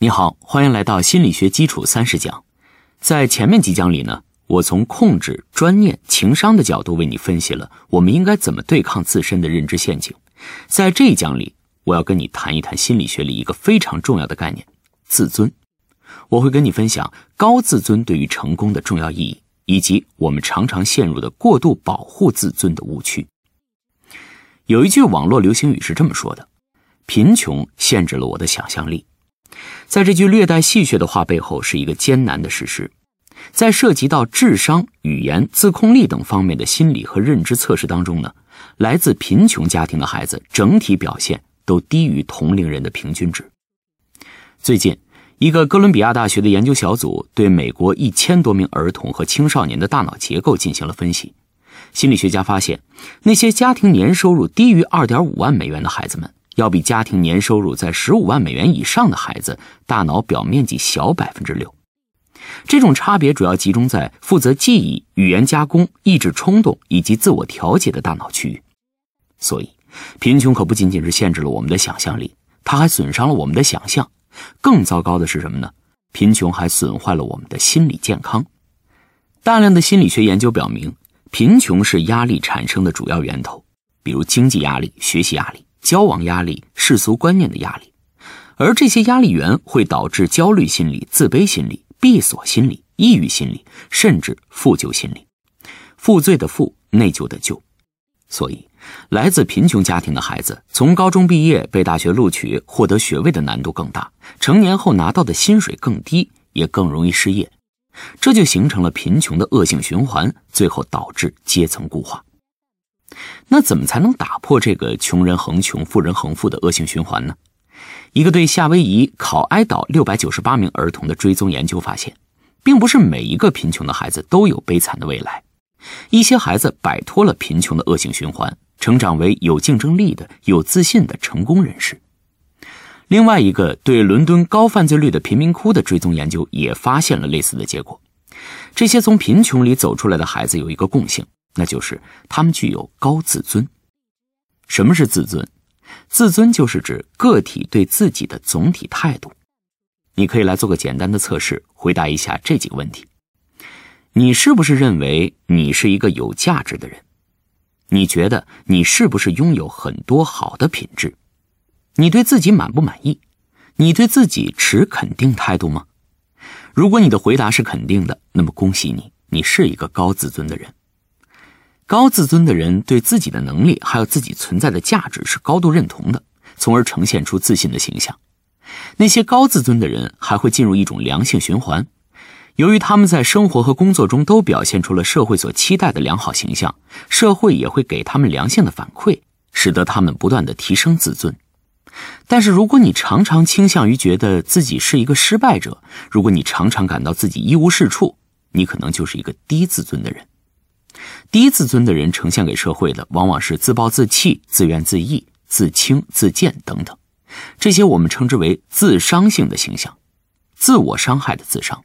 你好，欢迎来到心理学基础三十讲。在前面几讲里呢，我从控制、专念、情商的角度为你分析了我们应该怎么对抗自身的认知陷阱。在这一讲里，我要跟你谈一谈心理学里一个非常重要的概念——自尊。我会跟你分享高自尊对于成功的重要意义，以及我们常常陷入的过度保护自尊的误区。有一句网络流行语是这么说的：“贫穷限制了我的想象力。”在这句略带戏谑的话背后，是一个艰难的事实。在涉及到智商、语言、自控力等方面的心理和认知测试当中呢，来自贫穷家庭的孩子整体表现都低于同龄人的平均值。最近，一个哥伦比亚大学的研究小组对美国一千多名儿童和青少年的大脑结构进行了分析。心理学家发现，那些家庭年收入低于二点五万美元的孩子们。要比家庭年收入在十五万美元以上的孩子大脑表面积小百分之六，这种差别主要集中在负责记忆、语言加工、抑制冲动以及自我调节的大脑区域。所以，贫穷可不仅仅是限制了我们的想象力，它还损伤了我们的想象。更糟糕的是什么呢？贫穷还损坏了我们的心理健康。大量的心理学研究表明，贫穷是压力产生的主要源头，比如经济压力、学习压力。交往压力、世俗观念的压力，而这些压力源会导致焦虑心理、自卑心理、闭锁心理、抑郁心理，甚至负疚心理。负罪的负，内疚的疚。所以，来自贫穷家庭的孩子，从高中毕业被大学录取、获得学位的难度更大，成年后拿到的薪水更低，也更容易失业。这就形成了贫穷的恶性循环，最后导致阶层固化。那怎么才能打破这个穷人恒穷、富人恒富的恶性循环呢？一个对夏威夷考埃岛六百九十八名儿童的追踪研究发现，并不是每一个贫穷的孩子都有悲惨的未来。一些孩子摆脱了贫穷的恶性循环，成长为有竞争力的、有自信的成功人士。另外一个对伦敦高犯罪率的贫民窟的追踪研究也发现了类似的结果。这些从贫穷里走出来的孩子有一个共性。那就是他们具有高自尊。什么是自尊？自尊就是指个体对自己的总体态度。你可以来做个简单的测试，回答一下这几个问题：你是不是认为你是一个有价值的人？你觉得你是不是拥有很多好的品质？你对自己满不满意？你对自己持肯定态度吗？如果你的回答是肯定的，那么恭喜你，你是一个高自尊的人。高自尊的人对自己的能力还有自己存在的价值是高度认同的，从而呈现出自信的形象。那些高自尊的人还会进入一种良性循环，由于他们在生活和工作中都表现出了社会所期待的良好形象，社会也会给他们良性的反馈，使得他们不断的提升自尊。但是，如果你常常倾向于觉得自己是一个失败者，如果你常常感到自己一无是处，你可能就是一个低自尊的人。低自尊的人呈现给社会的，往往是自暴自弃、自怨自艾、自轻自贱等等，这些我们称之为自伤性的形象，自我伤害的自伤。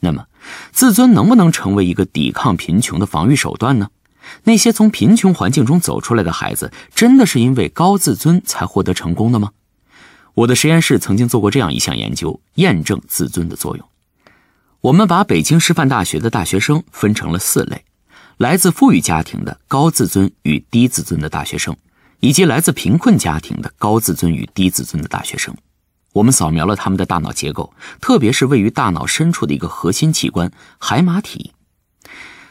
那么，自尊能不能成为一个抵抗贫穷的防御手段呢？那些从贫穷环境中走出来的孩子，真的是因为高自尊才获得成功的吗？我的实验室曾经做过这样一项研究，验证自尊的作用。我们把北京师范大学的大学生分成了四类。来自富裕家庭的高自尊与低自尊的大学生，以及来自贫困家庭的高自尊与低自尊的大学生，我们扫描了他们的大脑结构，特别是位于大脑深处的一个核心器官海马体。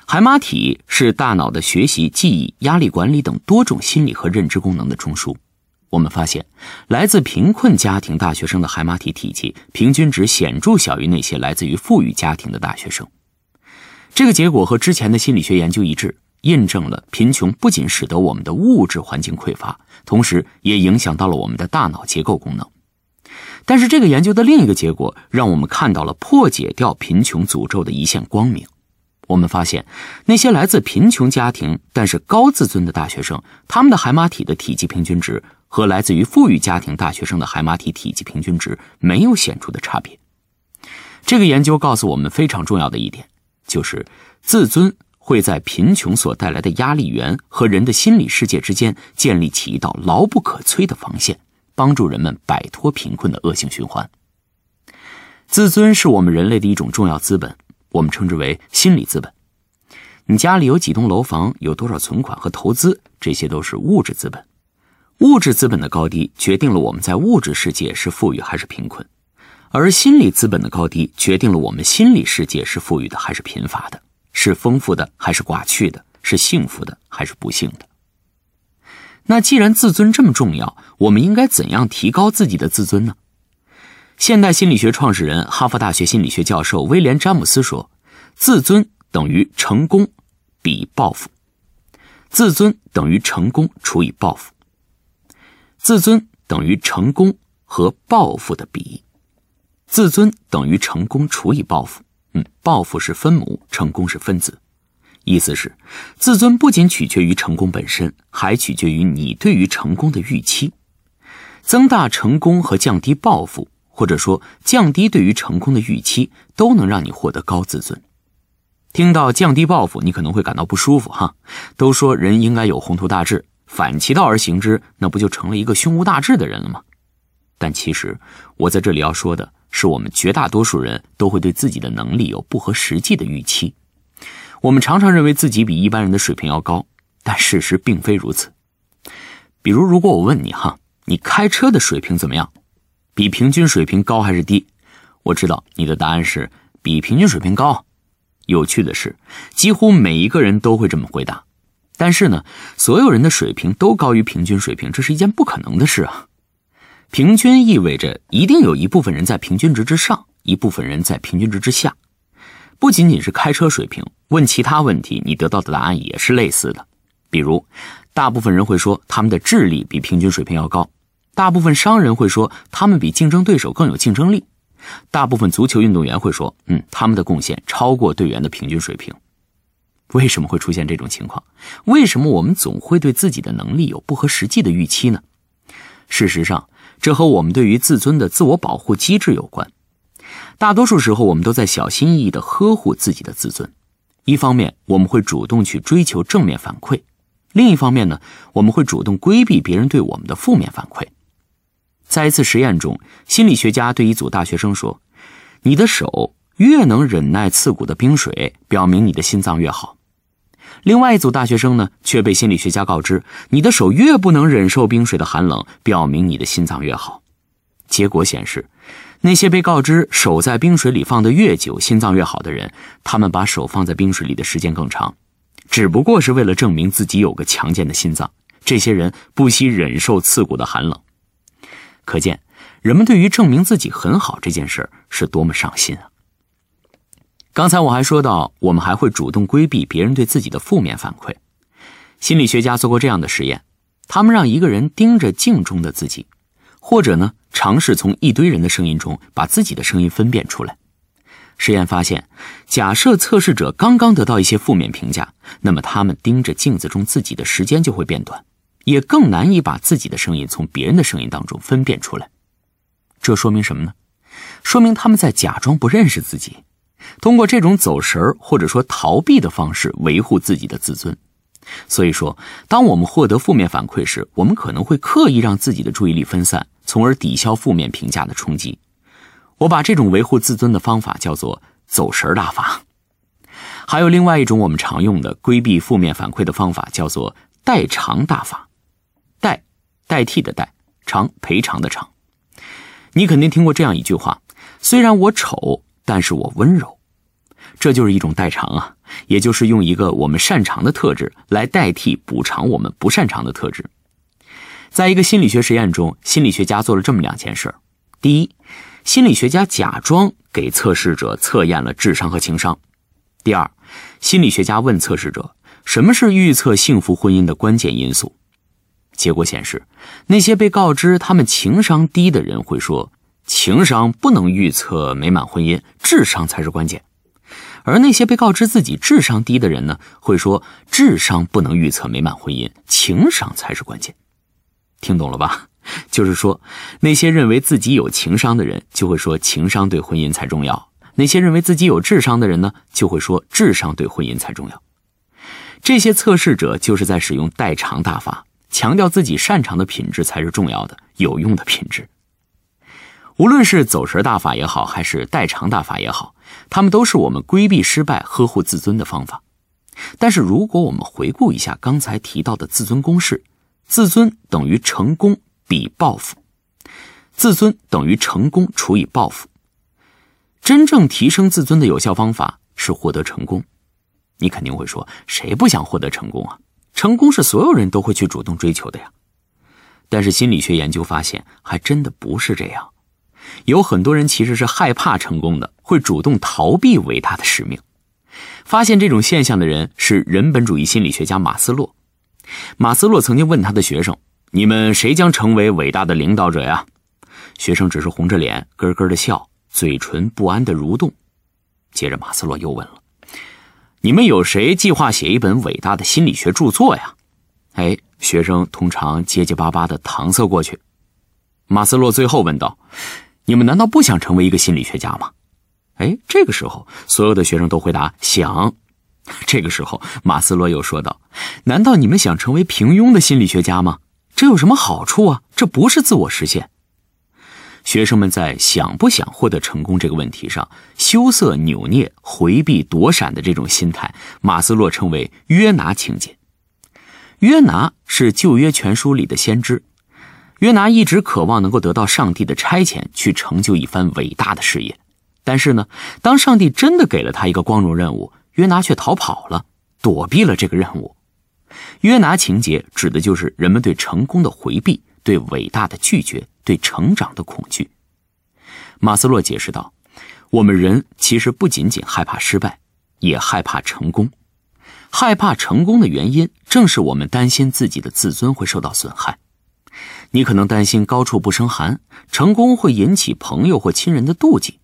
海马体是大脑的学习、记忆、压力管理等多种心理和认知功能的中枢。我们发现，来自贫困家庭大学生的海马体体积平均值显著小于那些来自于富裕家庭的大学生。这个结果和之前的心理学研究一致，印证了贫穷不仅使得我们的物质环境匮乏，同时也影响到了我们的大脑结构功能。但是，这个研究的另一个结果让我们看到了破解掉贫穷诅咒的一线光明。我们发现，那些来自贫穷家庭但是高自尊的大学生，他们的海马体的体积平均值和来自于富裕家庭大学生的海马体体积平均值没有显著的差别。这个研究告诉我们非常重要的一点。就是自尊会在贫穷所带来的压力源和人的心理世界之间建立起一道牢不可摧的防线，帮助人们摆脱贫困的恶性循环。自尊是我们人类的一种重要资本，我们称之为心理资本。你家里有几栋楼房，有多少存款和投资，这些都是物质资本。物质资本的高低决定了我们在物质世界是富裕还是贫困，而心理资本的高低决定了我们心理世界是富裕的还是贫乏的，是丰富的还是寡趣的，是幸福的还是不幸的。那既然自尊这么重要，我们应该怎样提高自己的自尊呢？现代心理学创始人、哈佛大学心理学教授威廉·詹姆斯说：“自尊等于成功比报复，自尊等于成功除以报复，自尊等于成功和报复的比，自尊等于成功除以报复。嗯，报复是分母，成功是分子。意思是，自尊不仅取决于成功本身，还取决于你对于成功的预期。增大成功和降低报复。”或者说，降低对于成功的预期，都能让你获得高自尊。听到降低报复，你可能会感到不舒服哈。都说人应该有宏图大志，反其道而行之，那不就成了一个胸无大志的人了吗？但其实，我在这里要说的是，我们绝大多数人都会对自己的能力有不合实际的预期。我们常常认为自己比一般人的水平要高，但事实并非如此。比如，如果我问你哈，你开车的水平怎么样？比平均水平高还是低？我知道你的答案是比平均水平高。有趣的是，几乎每一个人都会这么回答。但是呢，所有人的水平都高于平均水平，这是一件不可能的事啊。平均意味着一定有一部分人在平均值之上，一部分人在平均值之下。不仅仅是开车水平，问其他问题，你得到的答案也是类似的。比如，大部分人会说他们的智力比平均水平要高。大部分商人会说，他们比竞争对手更有竞争力；大部分足球运动员会说，嗯，他们的贡献超过队员的平均水平。为什么会出现这种情况？为什么我们总会对自己的能力有不合实际的预期呢？事实上，这和我们对于自尊的自我保护机制有关。大多数时候，我们都在小心翼翼地呵护自己的自尊。一方面，我们会主动去追求正面反馈；另一方面呢，我们会主动规避别人对我们的负面反馈。在一次实验中，心理学家对一组大学生说：“你的手越能忍耐刺骨的冰水，表明你的心脏越好。”另外一组大学生呢，却被心理学家告知：“你的手越不能忍受冰水的寒冷，表明你的心脏越好。”结果显示，那些被告知手在冰水里放得越久，心脏越好的人，他们把手放在冰水里的时间更长，只不过是为了证明自己有个强健的心脏。这些人不惜忍受刺骨的寒冷。可见，人们对于证明自己很好这件事是多么上心啊！刚才我还说到，我们还会主动规避别人对自己的负面反馈。心理学家做过这样的实验，他们让一个人盯着镜中的自己，或者呢，尝试从一堆人的声音中把自己的声音分辨出来。实验发现，假设测试者刚刚得到一些负面评价，那么他们盯着镜子中自己的时间就会变短。也更难以把自己的声音从别人的声音当中分辨出来，这说明什么呢？说明他们在假装不认识自己，通过这种走神儿或者说逃避的方式维护自己的自尊。所以说，当我们获得负面反馈时，我们可能会刻意让自己的注意力分散，从而抵消负面评价的冲击。我把这种维护自尊的方法叫做“走神儿大法”。还有另外一种我们常用的规避负面反馈的方法，叫做“代偿大法”。代代替的代偿赔偿的偿，你肯定听过这样一句话：虽然我丑，但是我温柔。这就是一种代偿啊，也就是用一个我们擅长的特质来代替补偿我们不擅长的特质。在一个心理学实验中，心理学家做了这么两件事：第一，心理学家假装给测试者测验了智商和情商；第二，心理学家问测试者什么是预测幸福婚姻的关键因素。结果显示，那些被告知他们情商低的人会说：“情商不能预测美满婚姻，智商才是关键。”而那些被告知自己智商低的人呢，会说：“智商不能预测美满婚姻，情商才是关键。”听懂了吧？就是说，那些认为自己有情商的人就会说情商对婚姻才重要；那些认为自己有智商的人呢，就会说智商对婚姻才重要。这些测试者就是在使用代偿大法。强调自己擅长的品质才是重要的、有用的品质。无论是走神大法也好，还是代偿大法也好，他们都是我们规避失败、呵护自尊的方法。但是，如果我们回顾一下刚才提到的自尊公式，自尊等于成功比报复，自尊等于成功除以报复。真正提升自尊的有效方法是获得成功。你肯定会说，谁不想获得成功啊？成功是所有人都会去主动追求的呀。但是心理学研究发现，还真的不是这样。有很多人其实是害怕成功的，会主动逃避伟大的使命。发现这种现象的人是人本主义心理学家马斯洛。马斯洛曾经问他的学生：“你们谁将成为伟大的领导者呀？”学生只是红着脸咯咯的笑，嘴唇不安的蠕动。接着马斯洛又问了：“你们有谁计划写一本伟大的心理学著作呀？”哎，学生通常结结巴巴的搪塞过去。马斯洛最后问道。你们难道不想成为一个心理学家吗？哎，这个时候，所有的学生都回答想。这个时候，马斯洛又说道：“难道你们想成为平庸的心理学家吗？这有什么好处啊？这不是自我实现。”学生们在想不想获得成功这个问题上羞涩扭捏、回避躲闪的这种心态，马斯洛称为约拿情节。约拿是旧约全书里的先知。约拿一直渴望能够得到上帝的差遣，去成就一番伟大的事业。但是呢，当上帝真的给了他一个光荣任务，约拿却逃跑了，躲避了这个任务。约拿情节指的就是人们对成功的回避，对伟大的拒绝，对成长的恐惧。马斯洛解释道：“我们人其实不仅仅害怕失败，也害怕成功。害怕成功的原因，正是我们担心自己的自尊会受到损害。”你可能担心高处不胜寒，成功会引起朋友或亲人的妒忌；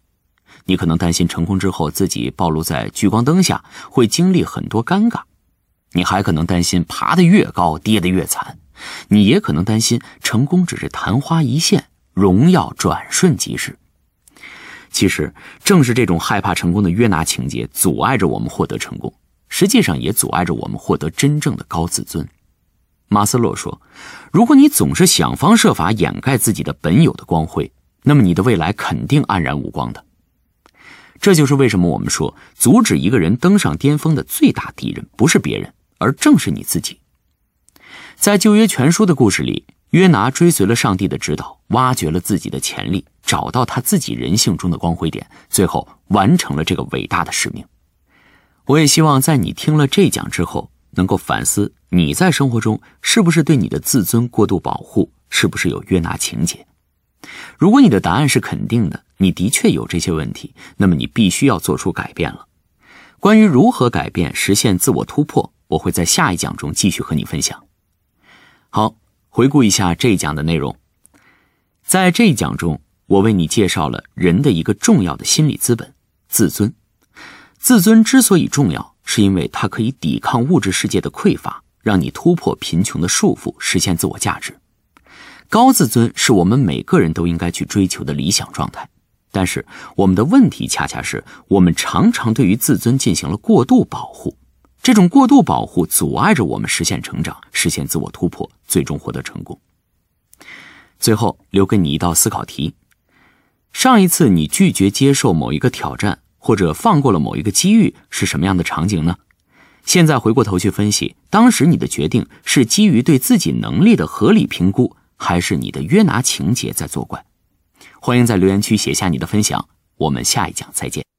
你可能担心成功之后自己暴露在聚光灯下，会经历很多尴尬；你还可能担心爬得越高跌得越惨；你也可能担心成功只是昙花一现，荣耀转瞬即逝。其实，正是这种害怕成功的约拿情节，阻碍着我们获得成功，实际上也阻碍着我们获得真正的高自尊。马斯洛说：“如果你总是想方设法掩盖自己的本有的光辉，那么你的未来肯定黯然无光的。这就是为什么我们说，阻止一个人登上巅峰的最大敌人不是别人，而正是你自己。在旧约全书的故事里，约拿追随了上帝的指导，挖掘了自己的潜力，找到他自己人性中的光辉点，最后完成了这个伟大的使命。我也希望在你听了这讲之后。”能够反思你在生活中是不是对你的自尊过度保护，是不是有约拿情节？如果你的答案是肯定的，你的确有这些问题，那么你必须要做出改变了。关于如何改变、实现自我突破，我会在下一讲中继续和你分享。好，回顾一下这一讲的内容，在这一讲中，我为你介绍了人的一个重要的心理资本——自尊。自尊之所以重要。是因为它可以抵抗物质世界的匮乏，让你突破贫穷的束缚，实现自我价值。高自尊是我们每个人都应该去追求的理想状态，但是我们的问题恰恰是我们常常对于自尊进行了过度保护，这种过度保护阻碍着我们实现成长，实现自我突破，最终获得成功。最后留给你一道思考题：上一次你拒绝接受某一个挑战。或者放过了某一个机遇是什么样的场景呢？现在回过头去分析，当时你的决定是基于对自己能力的合理评估，还是你的约拿情节在作怪？欢迎在留言区写下你的分享，我们下一讲再见。